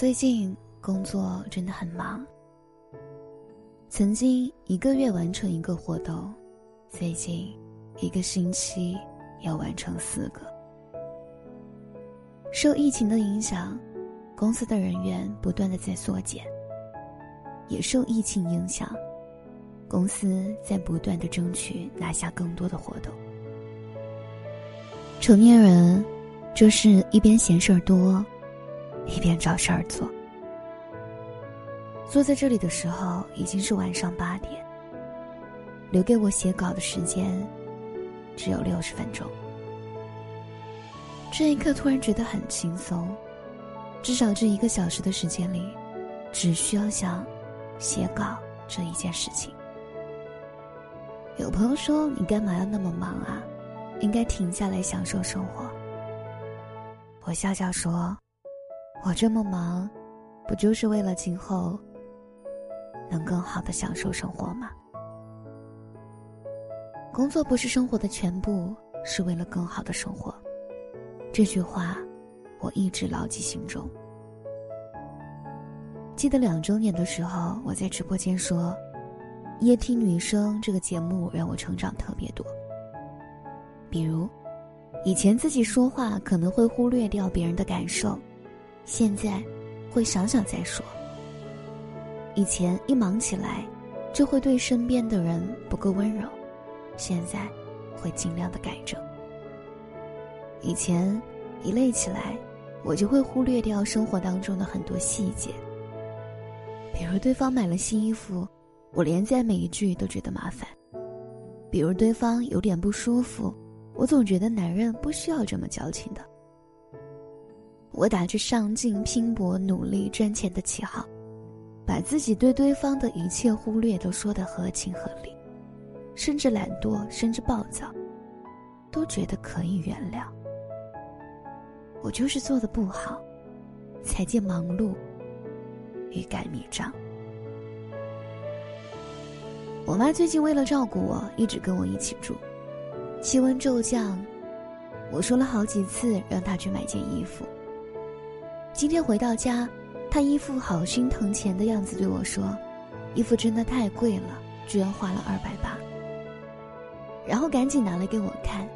最近工作真的很忙。曾经一个月完成一个活动，最近一个星期要完成四个。受疫情的影响，公司的人员不断的在缩减。也受疫情影响，公司在不断的争取拿下更多的活动。成年人，就是一边闲事儿多。一边找事儿做。坐在这里的时候已经是晚上八点，留给我写稿的时间只有六十分钟。这一刻突然觉得很轻松，至少这一个小时的时间里，只需要想写稿这一件事情。有朋友说：“你干嘛要那么忙啊？应该停下来享受生活。”我笑笑说。我这么忙，不就是为了今后能更好的享受生活吗？工作不是生活的全部，是为了更好的生活。这句话，我一直牢记心中。记得两周年的时候，我在直播间说：“夜听女生这个节目让我成长特别多。比如，以前自己说话可能会忽略掉别人的感受。”现在，会想想再说。以前一忙起来，就会对身边的人不够温柔，现在会尽量的改正。以前一累起来，我就会忽略掉生活当中的很多细节，比如对方买了新衣服，我连在每一句都觉得麻烦；比如对方有点不舒服，我总觉得男人不需要这么矫情的。我打着上进、拼搏、努力赚钱的旗号，把自己对对方的一切忽略都说得合情合理，甚至懒惰，甚至暴躁，都觉得可以原谅。我就是做的不好，才借忙碌欲盖弥彰。我妈最近为了照顾我，一直跟我一起住。气温骤降，我说了好几次让她去买件衣服。今天回到家，他一副好心疼钱的样子对我说：“衣服真的太贵了，居然花了二百八。”然后赶紧拿来给我看。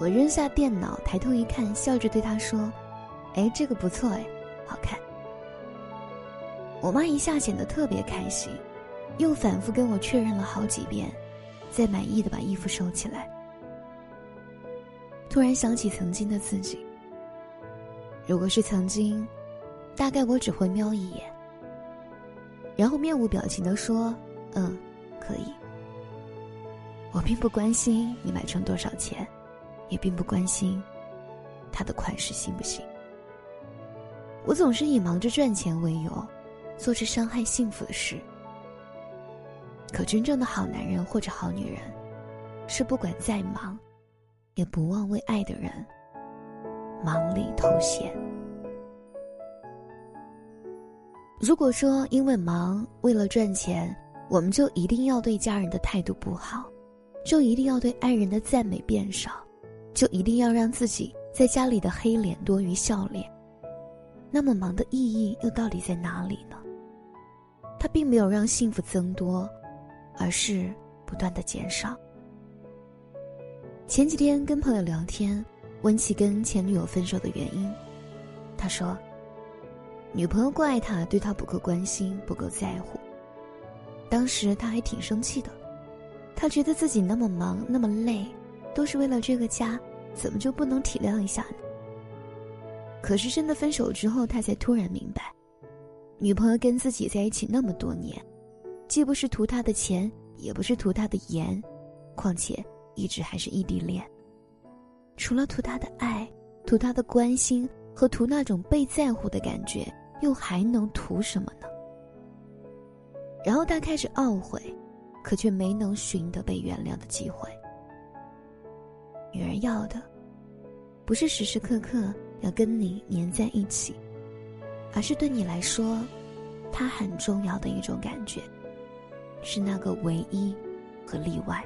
我扔下电脑，抬头一看，笑着对他说：“哎，这个不错哎，好看。”我妈一下显得特别开心，又反复跟我确认了好几遍，再满意的把衣服收起来。突然想起曾经的自己。如果是曾经，大概我只会瞄一眼，然后面无表情的说：“嗯，可以。”我并不关心你买成多少钱，也并不关心他的款式行不行。我总是以忙着赚钱为由，做着伤害幸福的事。可真正的好男人或者好女人，是不管再忙，也不忘为爱的人。忙里偷闲。如果说因为忙，为了赚钱，我们就一定要对家人的态度不好，就一定要对爱人的赞美变少，就一定要让自己在家里的黑脸多于笑脸，那么忙的意义又到底在哪里呢？它并没有让幸福增多，而是不断的减少。前几天跟朋友聊天。问起跟前女友分手的原因，他说：“女朋友怪他对他不够关心，不够在乎。当时他还挺生气的，他觉得自己那么忙那么累，都是为了这个家，怎么就不能体谅一下呢？可是真的分手之后，他才突然明白，女朋友跟自己在一起那么多年，既不是图他的钱，也不是图他的颜，况且一直还是异地恋。”除了图他的爱，图他的关心和图那种被在乎的感觉，又还能图什么呢？然后他开始懊悔，可却没能寻得被原谅的机会。女人要的，不是时时刻刻要跟你粘在一起，而是对你来说，他很重要的一种感觉，是那个唯一和例外。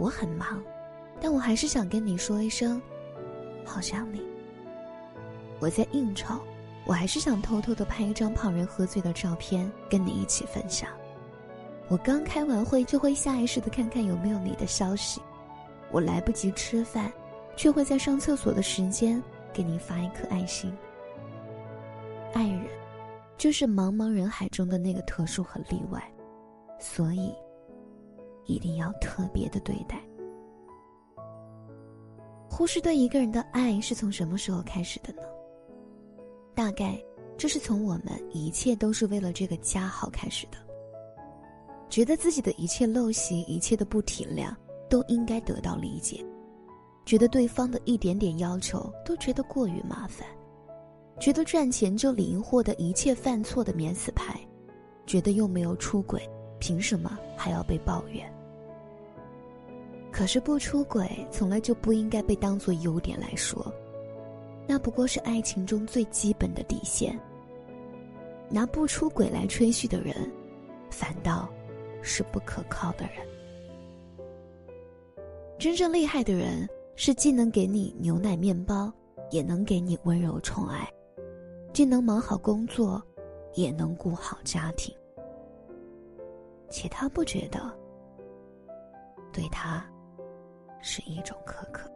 我很忙，但我还是想跟你说一声，好想你。我在应酬，我还是想偷偷的拍一张胖人喝醉的照片跟你一起分享。我刚开完会，就会下意识的看看有没有你的消息。我来不及吃饭，却会在上厕所的时间给你发一颗爱心。爱人，就是茫茫人海中的那个特殊和例外，所以。一定要特别的对待。忽视对一个人的爱是从什么时候开始的呢？大概这是从我们一切都是为了这个家好开始的。觉得自己的一切陋习、一切的不体谅都应该得到理解，觉得对方的一点点要求都觉得过于麻烦，觉得赚钱就理应获得一切犯错的免死牌，觉得又没有出轨。凭什么还要被抱怨？可是不出轨从来就不应该被当做优点来说，那不过是爱情中最基本的底线。拿不出轨来吹嘘的人，反倒是不可靠的人。真正厉害的人是既能给你牛奶面包，也能给你温柔宠爱，既能忙好工作，也能顾好家庭。且他不觉得，对他是一种苛刻。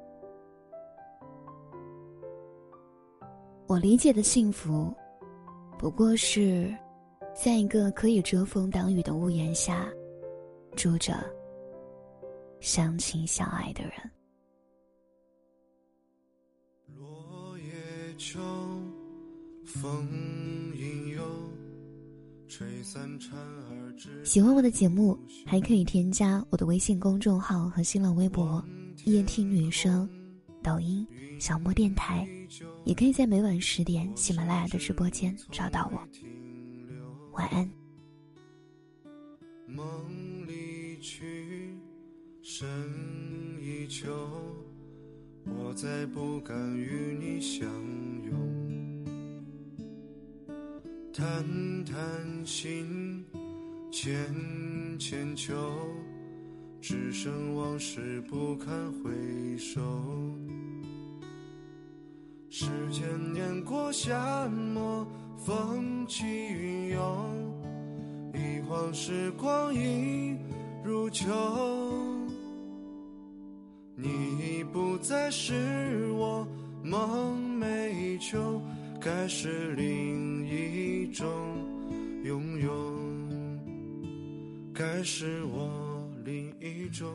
我理解的幸福，不过是，在一个可以遮风挡雨的屋檐下，住着相亲相爱的人。落叶秋，风。喜欢我的节目，还可以添加我的微信公众号和新浪微博“夜听女生”、抖音“小莫电台”，也可以在每晚十点喜马拉雅的直播间找到我。晚安。梦里去，深依旧，我再不敢与你相拥。谈谈心，牵牵秋，只剩往事不堪回首。时间碾过夏末，风起云涌，一晃时光已入秋。你已不再是我梦寐以求。该是另一种拥有，该是我另一种。